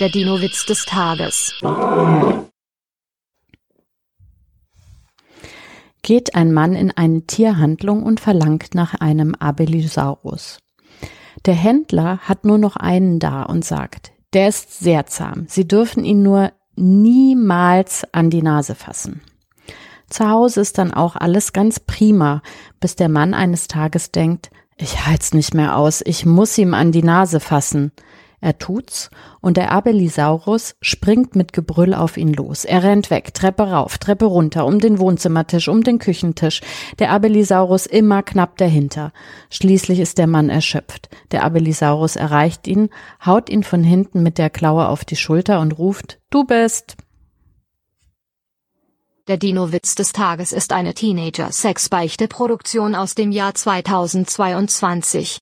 Der Dino-Witz des Tages. Geht ein Mann in eine Tierhandlung und verlangt nach einem Abelisaurus. Der Händler hat nur noch einen da und sagt, der ist sehr zahm. Sie dürfen ihn nur niemals an die Nase fassen. Zu Hause ist dann auch alles ganz prima, bis der Mann eines Tages denkt, ich halt's nicht mehr aus, ich muss ihm an die Nase fassen. Er tut's und der Abelisaurus springt mit Gebrüll auf ihn los. Er rennt weg, Treppe rauf, Treppe runter, um den Wohnzimmertisch, um den Küchentisch. Der Abelisaurus immer knapp dahinter. Schließlich ist der Mann erschöpft. Der Abelisaurus erreicht ihn, haut ihn von hinten mit der Klaue auf die Schulter und ruft, du bist. Der Dino-Witz des Tages ist eine Teenager-Sex-Beichte-Produktion aus dem Jahr 2022.